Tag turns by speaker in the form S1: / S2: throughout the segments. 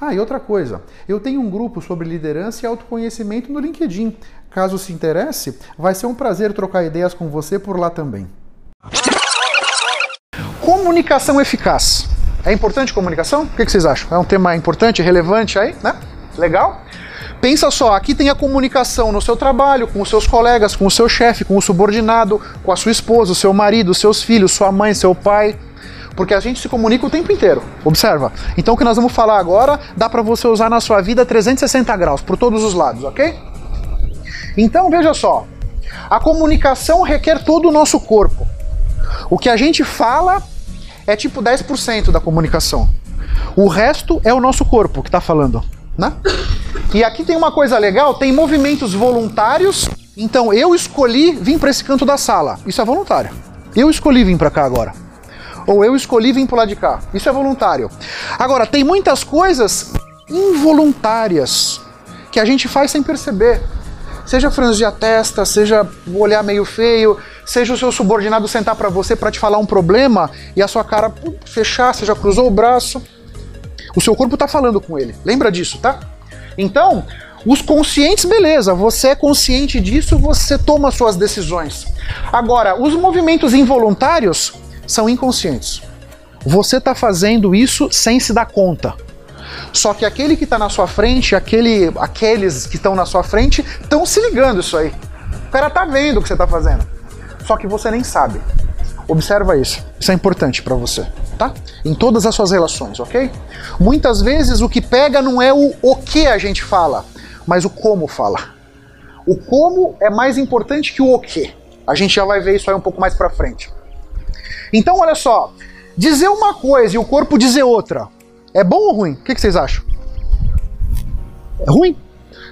S1: Ah, e outra coisa, eu tenho um grupo sobre liderança e autoconhecimento no LinkedIn. Caso se interesse, vai ser um prazer trocar ideias com você por lá também. Comunicação eficaz. É importante comunicação? O que vocês acham? É um tema importante, relevante aí, né? Legal? Pensa só, aqui tem a comunicação no seu trabalho, com os seus colegas, com o seu chefe, com o subordinado, com a sua esposa, o seu marido, seus filhos, sua mãe, seu pai porque a gente se comunica o tempo inteiro. Observa. Então o que nós vamos falar agora dá para você usar na sua vida 360 graus, por todos os lados, ok? Então veja só. A comunicação requer todo o nosso corpo. O que a gente fala é tipo 10% da comunicação. O resto é o nosso corpo que está falando, né? E aqui tem uma coisa legal, tem movimentos voluntários. Então eu escolhi vir para esse canto da sala. Isso é voluntário. Eu escolhi vir para cá agora ou eu escolhi vir pular de cá. Isso é voluntário. Agora, tem muitas coisas involuntárias que a gente faz sem perceber. Seja franzir a testa, seja olhar meio feio, seja o seu subordinado sentar para você para te falar um problema e a sua cara fechar, você já cruzou o braço. O seu corpo está falando com ele. Lembra disso, tá? Então, os conscientes, beleza, você é consciente disso, você toma suas decisões. Agora, os movimentos involuntários, são inconscientes. Você está fazendo isso sem se dar conta. Só que aquele que está na sua frente, aquele, aqueles que estão na sua frente, estão se ligando isso aí. O cara tá vendo o que você está fazendo. Só que você nem sabe. Observa isso. Isso é importante para você, tá? Em todas as suas relações, ok? Muitas vezes o que pega não é o o que a gente fala, mas o como fala. O como é mais importante que o o que. A gente já vai ver isso aí um pouco mais para frente. Então, olha só, dizer uma coisa e o corpo dizer outra, é bom ou ruim? O que, que vocês acham? É ruim?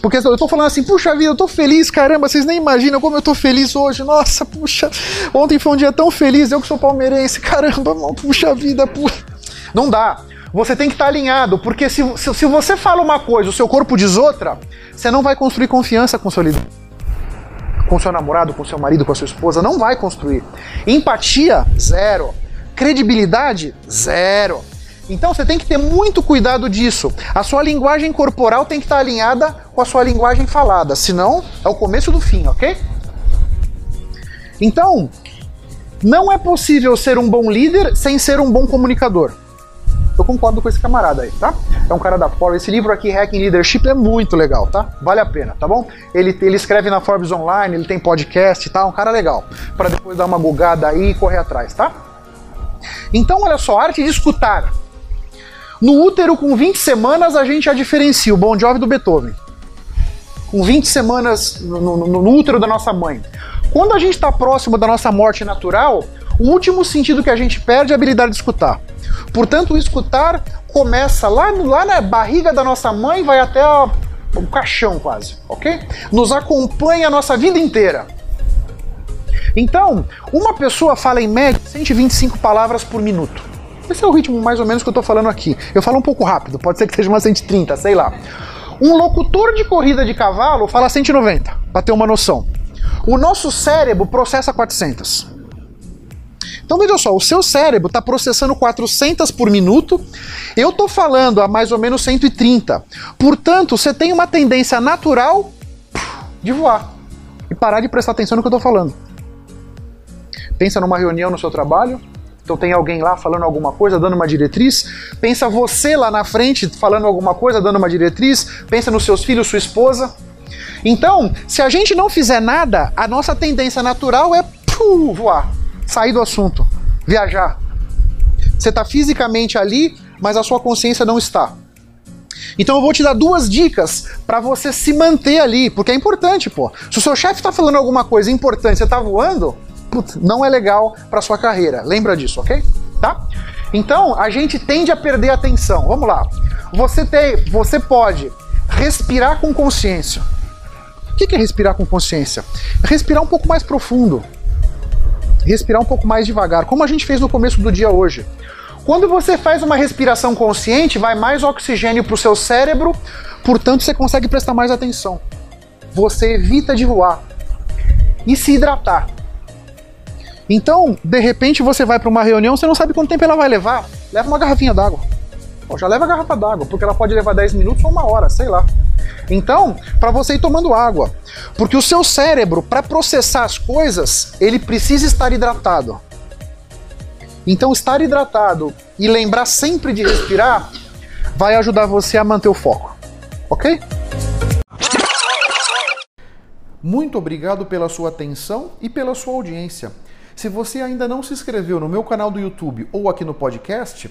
S1: Porque eu tô falando assim, puxa vida, eu tô feliz, caramba, vocês nem imaginam como eu tô feliz hoje. Nossa, puxa, ontem foi um dia tão feliz, eu que sou palmeirense, caramba, puxa vida, puxa. Não dá. Você tem que estar alinhado, porque se, se, se, você fala uma coisa, o seu corpo diz outra, você não vai construir confiança com o seu líder com seu namorado, com seu marido, com a sua esposa, não vai construir. Empatia, zero. Credibilidade, zero. Então você tem que ter muito cuidado disso. A sua linguagem corporal tem que estar alinhada com a sua linguagem falada, senão é o começo do fim, ok? Então, não é possível ser um bom líder sem ser um bom comunicador. Eu concordo com esse camarada aí, tá? É um cara da Forbes. Esse livro aqui, Hacking Leadership, é muito legal, tá? Vale a pena, tá bom? Ele, ele escreve na Forbes Online, ele tem podcast e tá? tal, um cara legal. para depois dar uma bugada aí e correr atrás, tá? Então, olha só, arte de escutar. No útero, com 20 semanas, a gente já diferencia o Bon Jovi do Beethoven. Com 20 semanas no, no, no útero da nossa mãe. Quando a gente está próximo da nossa morte natural, o último sentido que a gente perde é a habilidade de escutar. Portanto, o escutar começa lá, lá na barriga da nossa mãe, vai até o caixão quase, ok? Nos acompanha a nossa vida inteira. Então, uma pessoa fala em média 125 palavras por minuto. Esse é o ritmo mais ou menos que eu estou falando aqui. Eu falo um pouco rápido, pode ser que seja uma 130, sei lá. Um locutor de corrida de cavalo fala 190, para ter uma noção. O nosso cérebro processa 400. Então veja só, o seu cérebro está processando 400 por minuto, eu estou falando a mais ou menos 130. Portanto, você tem uma tendência natural de voar e parar de prestar atenção no que eu estou falando. Pensa numa reunião no seu trabalho, Então tem alguém lá falando alguma coisa, dando uma diretriz. Pensa você lá na frente falando alguma coisa, dando uma diretriz. Pensa nos seus filhos, sua esposa. Então, se a gente não fizer nada, a nossa tendência natural é puh, voar, sair do assunto, viajar. Você está fisicamente ali, mas a sua consciência não está. Então eu vou te dar duas dicas para você se manter ali, porque é importante, pô. Se o seu chefe está falando alguma coisa importante, você está voando, putz, não é legal para sua carreira. Lembra disso, ok? Tá? Então a gente tende a perder a atenção. Vamos lá. Você tem, você pode respirar com consciência. O que é respirar com consciência? Respirar um pouco mais profundo. Respirar um pouco mais devagar, como a gente fez no começo do dia hoje. Quando você faz uma respiração consciente, vai mais oxigênio para o seu cérebro, portanto você consegue prestar mais atenção. Você evita de voar e se hidratar. Então, de repente você vai para uma reunião, você não sabe quanto tempo ela vai levar. Leva uma garrafinha d'água. Já leva a garrafa d'água, porque ela pode levar 10 minutos ou uma hora, sei lá. Então, para você ir tomando água, porque o seu cérebro, para processar as coisas, ele precisa estar hidratado. Então, estar hidratado e lembrar sempre de respirar vai ajudar você a manter o foco. Ok? Muito obrigado pela sua atenção e pela sua audiência. Se você ainda não se inscreveu no meu canal do YouTube ou aqui no podcast,